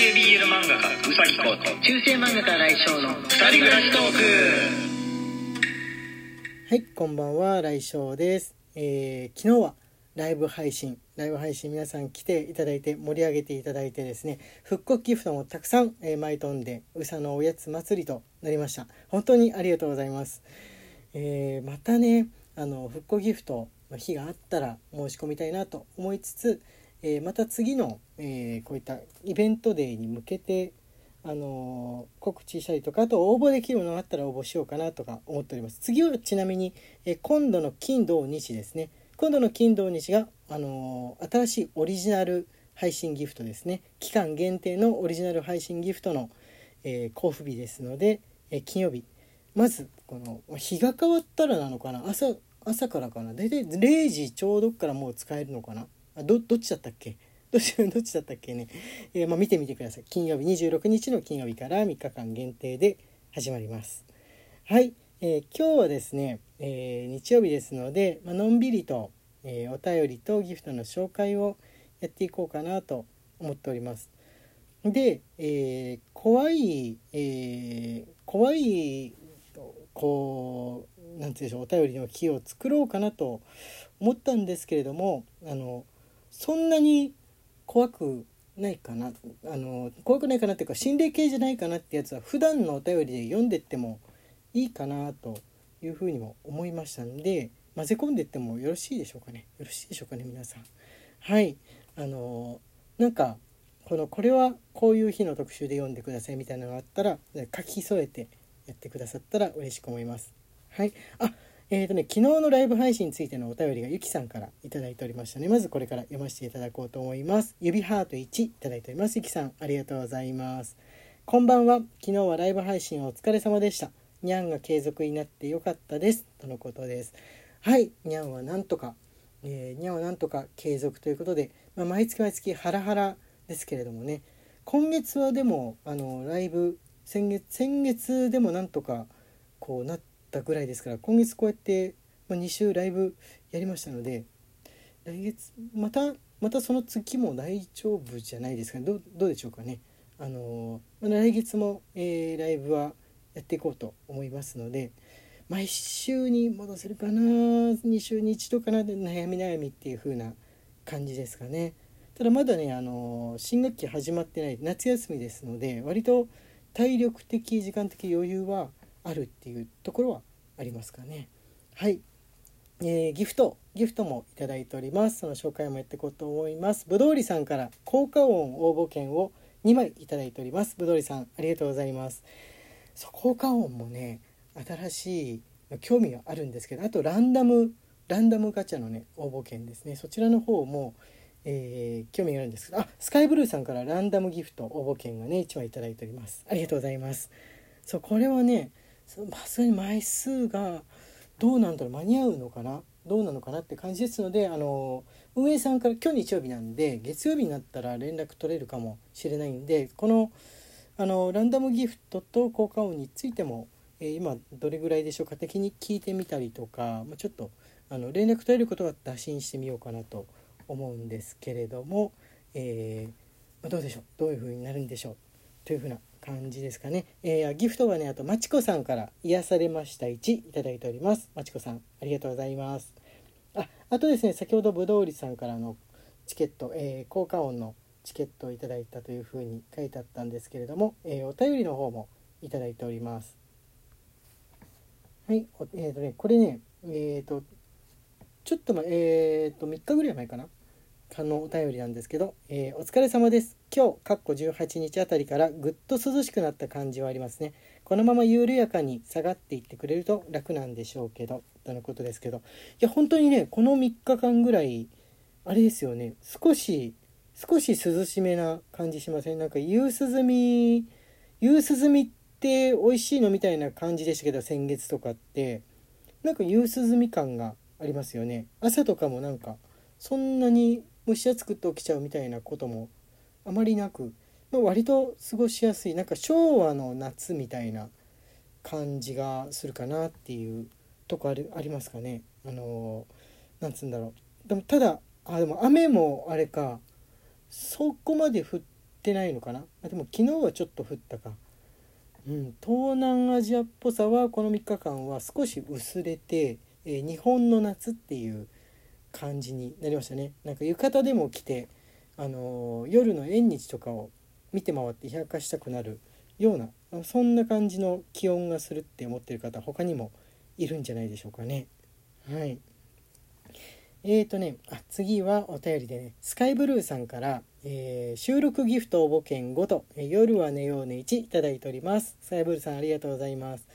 系 BL 漫画家うさぎこと中世漫画家来翔の二人暮らしトーク。はいこんばんは。来翔です、えー昨日はライブ配信ライブ配信皆さん来ていただいて盛り上げていただいてですね復刻ギフトもたくさん、えー舞い飛んでうさのおやつ祭りとなりました。本当にありがとうございます、えーまたねあの復刻ギフトの日があったら申し込みたいなと思いつつ、えーまた次の、えーこういったイベントデーに向けてあのー告知したりとかあと応募できるものがあったら応募しようかなとか思っております。次はちなみに、え今度の金土日ですね。今度の金土日が、あの新しいオリジナル配信ギフトですね。期間限定のオリジナル配信ギフトの、え交付日ですので、え金曜日。まずこの日が変わったらなのかな。朝朝からかな。大体0時ちょうどからもう使えるのかな。あどどっちだったっけ？どっちどっちだったっけね、えーまあ、見てみてください。金曜日26日の金曜日から3日間限定で始まります。はい、えー今日はですね、えー日曜日ですので、まあのんびりと、えお便りとギフトの紹介をやっていこうかなと思っております。で、え怖い、え怖いこうなんていうんでしょうお便りの木を作ろうかなと思ったんですけれどもあのそんなに怖くないかな。あの怖くないかなっていうか心霊系じゃないかなってやつは普段のお便りで読んでってもいいかなというふうにも思いましたんで混ぜ込んでってもよろしいでしょうかね。よろしいでしょうかね皆さん。はい。あのなんかこのこれはこういう日の特集で読んでくださいみたいなのがあったら書き添えてやってくださったら嬉しく思います。はい。あえーとね、昨日のライブ配信についてのお便りがゆきさんからいいておりましたね。まずこれから読ませていただこうと思います。指ハート1いただいております。ゆきさんありがとうございます。こんばんは。昨日はライブ配信お疲れ様でした。にゃんが継続になってよかったです。とのことです。はい。にゃんはなんとか、えーにゃんはなんとか継続ということで、まあ、毎月毎月ハラハラですけれどもね。今月はでもあのライブ先月先月でもなんとかこうなったぐらいですから今月こうやって、ま、2週ライブやりましたので来月またまたその月も大丈夫じゃないですかね。どうどうでしょうかね。あのま来月も、えーライブはやっていこうと思いますので毎週に戻せるかな2週に1度かなで悩み悩みっていう風な感じですかね。ただまだねあの新学期始まってない夏休みですので割と体力的時間的余裕はあるっていうところはありますかね。はい、えーギフトギフトもいただいております。その紹介もやっていこうと思います。ぶどうりさんから効果音応募券を2枚いただいております。ぶどうりさんありがとうございます。そう効果音もね新しい興味があるんですけどあとランダムランダムガチャのね応募券ですね。そちらの方も、えー興味があるんですけどあスカイブルーさんからランダムギフト応募券がね1枚いただいております。ありがとうございます。そうこれはねそうまさに枚数がどうなんだろう間に合うのかな？どうなのかなって感じですのであの運営さんから今日日曜日なんで月曜日になったら連絡取れるかもしれないんでこのあのランダムギフトと効果音についても、えー今どれぐらいでしょうか的に聞いてみたりとか、まあ、ちょっとあの連絡取れることが打診してみようかなと思うんですけれども、えーまあどうでしょう？どういう風になるんでしょう？という風な感じですかね、えーギフトはねあとまちこさんから癒されました1いただいております。まちこさんありがとうございます。ああとですね先ほどぶどうりさんからのチケット、えー効果音のチケットをいただいたというふうに書いてあったんですけれども、えーお便りの方もいただいております。はいおえーとねこれねえっ、とちょっとまえっ、と3日ぐらい前かなあのお便りなんですけど、えーお疲れ様です。今日かっこ18日あたりからぐっと涼しくなった感じはありますね。このまま緩やかに下がっていってくれると楽なんでしょうけどとのことですけど。いや本当にねこの3日間ぐらいあれですよね。少し少し涼しめな感じしません？なんか夕涼み夕涼みって美味しいのみたいな感じでしたけど先月とかって。なんか夕涼み感がありますよね。朝とかもなんかそんなに蒸し暑くて起きちゃうみたいなこともあまりなく、まあ、割と過ごしやすいなんか昭和の夏みたいな感じがするかなっていうとこあるありますかね。あのなんつうんだろう。でもただあでも雨もあれかそこまで降ってないのかな。あでも昨日はちょっと降ったか。うん東南アジアっぽさはこの3日間は少し薄れて、えー日本の夏っていう感じになりましたねなんか浴衣でも着てあのー夜の縁日とかを見て回って冷やかしたくなるようなそんな感じの気温がするって思ってる方他にもいるんじゃないでしょうかね。はい。えーとね、あ次はお便りでね、スカイブルーさんから、えー収録ギフト応募券5と、え夜は寝ようね1いただいております。スカイブルーさんありがとうございます。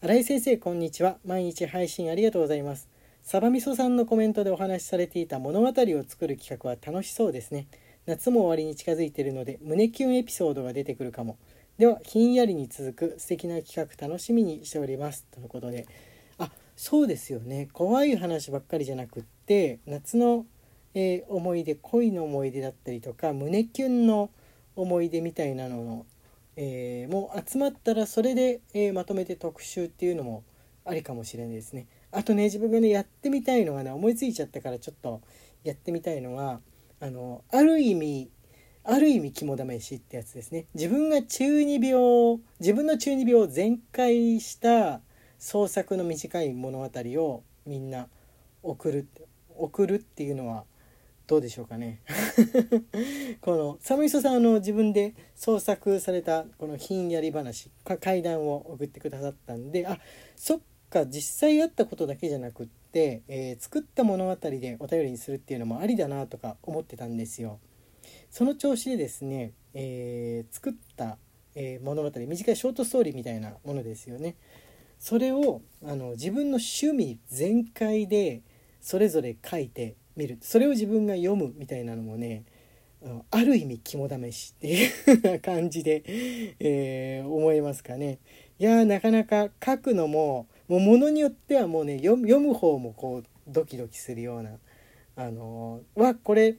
新井先生こんにちは。毎日配信ありがとうございます。サバみそさんのコメントでお話しされていた物語を作る企画は楽しそうですね。夏も終わりに近づいているので胸キュンエピソードが出てくるかも。ではひんやりに続く素敵な企画楽しみにしておりますとのことであそうですよね怖い話ばっかりじゃなくって夏の、えー思い出恋の思い出だったりとか胸キュンの思い出みたいなのの、えーもう集まったらそれで、えーまとめて特集っていうのもありかもしれないですねあとね自分がねやってみたいのがね思いついちゃったからちょっとやってみたいのはあのある意味ある意味肝試しってやつですね。自分が中二病自分の中二病を全開した創作の短い物語をみんな送る送るっていうのはどうでしょうかね。この寒磯さんの自分で創作されたこのひんやり話怪談を送ってくださったんであそっか実際あったことだけじゃなくって、えー作った物語でお便りにするっていうのもありだなとか思ってたんですよ。その調子でですね、えー作った、えー物語短いショートストーリーみたいなものですよね。それをあの自分の趣味全開でそれぞれ書いてみるそれを自分が読むみたいなのもねあのある意味肝試しっていう 感じで、えー思いますかね。いやーなかなか書くのももうものによってはもうね読む方もこうドキドキするようなあのーわこれ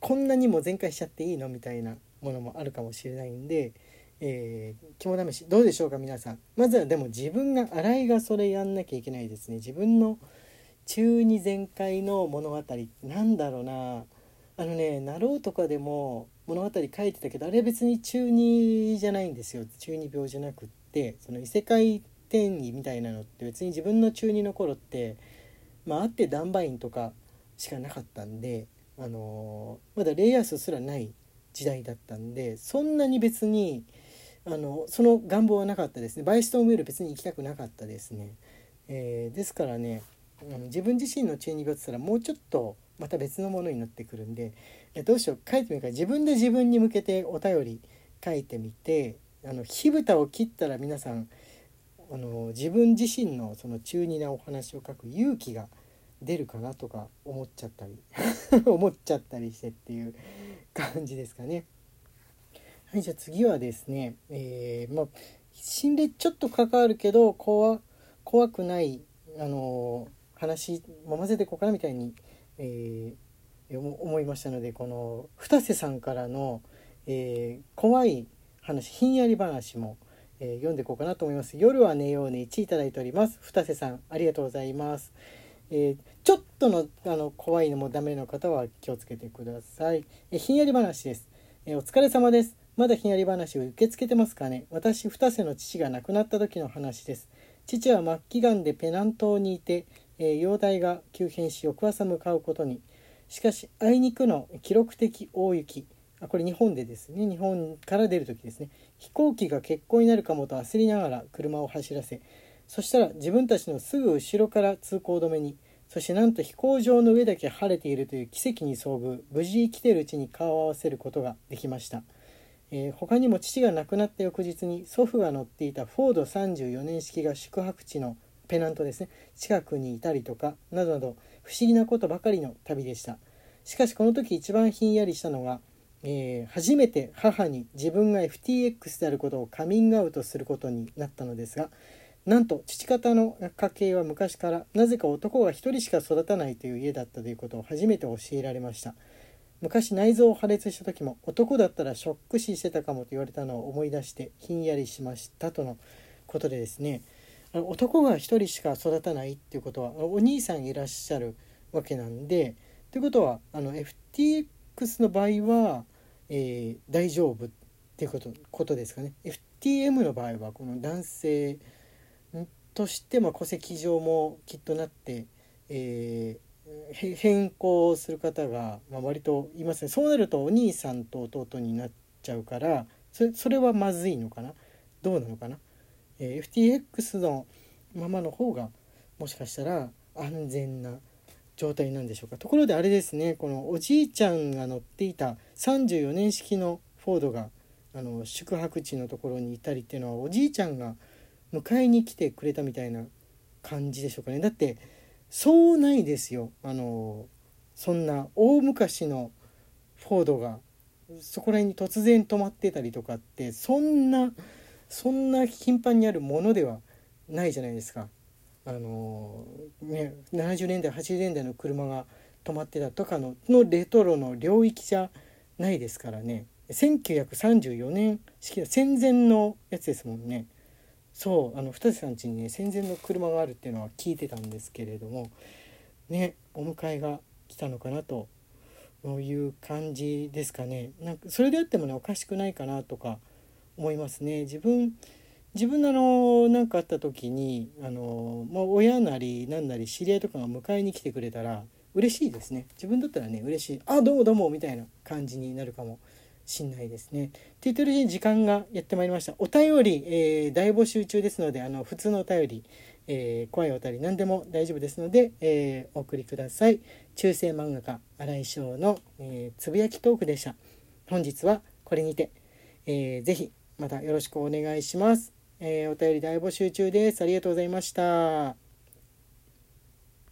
こんなにも全開しちゃっていいのみたいなものもあるかもしれないんで、えー肝試しどうでしょうか皆さん。まずはでも自分が新井がそれやんなきゃいけないですね。自分の中二全開の物語なんだろうな。あのね「なろう」とかでも物語書いてたけどあれ別に中二じゃないんですよ。中二病じゃなくってその異世界転移みたいなのって別に自分の中二の頃ってまああってダンバインとかしかなかったんであのーまだレイヤースすらない時代だったんでそんなに別にあのその願望はなかったですね。バイストンウェル別に行きたくなかったですね、えーですからねあの自分自身の中二病って言ったらもうちょっとまた別のものになってくるんでどうしよう書いてみるか。自分で自分に向けてお便り書いてみてあの火蓋を切ったら皆さんあの自分自身のその中二なお話を書く勇気が出るかなとか思っちゃったり 思っちゃったりしてっていう感じですかね。はいじゃあ次はですね、えーまあ心霊ちょっと関わるけど怖怖くないあの話も混ぜていこうかなみたいに、えー思いましたのでこの二瀬さんからの、えー怖い話ひんやり話も、えー読んでいこうかなと思います。夜は寝ようね1いただいております。二瀬さんありがとうございます。えーちょっとのあの怖いのもダメの方は気をつけてください。えーひんやり話です。えーお疲れ様です。まだひんやり話を受け付けてますかね私、二瀬の父が亡くなった時の話です。父は末期がんでペナン島にいて、えー容体が急変し翌朝向かうことに。しかし、あいにくの記録的大雪。あこれ日本でですね。日本から出る時ですね。飛行機が欠航になるかもと焦りながら車を走らせ、そしたら自分たちのすぐ後ろから通行止めに、そしてなんと飛行場の上だけ晴れているという奇跡に遭遇、無事生きているうちに顔を合わせることができました。えー他にも父が亡くなった翌日に祖父が乗っていたフォード34年式が宿泊地のペナントですね近くにいたりとかなどなど不思議なことばかりの旅でしたしかしこの時一番ひんやりしたのが、えー初めて母に自分が FTX であることをカミングアウトすることになったのですがなんと父方の家系は昔からなぜか男が一人しか育たないという家だったということを初めて教えられました。昔内臓を破裂した時も男だったらショック死してたかもと言われたのを思い出してひんやりしましたとのことでですね。男が一人しか育たないっていうことはお兄さんいらっしゃるわけなんでということはあの FTX の場合はえー、大丈夫っていうことことですかね。FTM の場合はこの男性としてま戸籍上もきっとなって、えー、変更する方が、まあ、割といますねそうなるとお兄さんと弟になっちゃうからそれそれはまずいのかな。どうなのかな、えー、FTX のままの方がもしかしたら安全な状態なんでしょうか。ところであれですねこのおじいちゃんが乗っていた34年式のフォードがあの宿泊地のところにいたりっていうのはおじいちゃんが迎えに来てくれたみたいな感じでしょうかね。だってそうないですよ。あのそんな大昔のフォードがそこら辺に突然止まってたりとかってそんなそんな頻繁にあるものではないじゃないですか。あのね、70年代80年代の車が止まってたとかののレトロの領域じゃないですからね。1934年式戦前のやつですもんね。そうあの二瀬さん家にね戦前の車があるっていうのは聞いてたんですけれどもねお迎えが来たのかなという感じですかね。なんかそれであってもねおかしくないかなとか思いますね。自分自分のあの何かあった時にあの、まあ、親なり何なり知り合いとかが迎えに来てくれたら嬉しいですね自分だったらね嬉しい「あどうもどうも」みたいな感じになるかもしんないですね。って言ってるうちに時間がやってまいりました。お便り、えー、大募集中ですのであの普通のお便り、えー、怖いお便り何でも大丈夫ですので、えー、お送りください。中世漫画家新井翔の、え、つぶやきトークでした。本日はこれにて、えー、ぜひまたよろしくお願いします。えー、お便り大募集中です。ありがとうございました。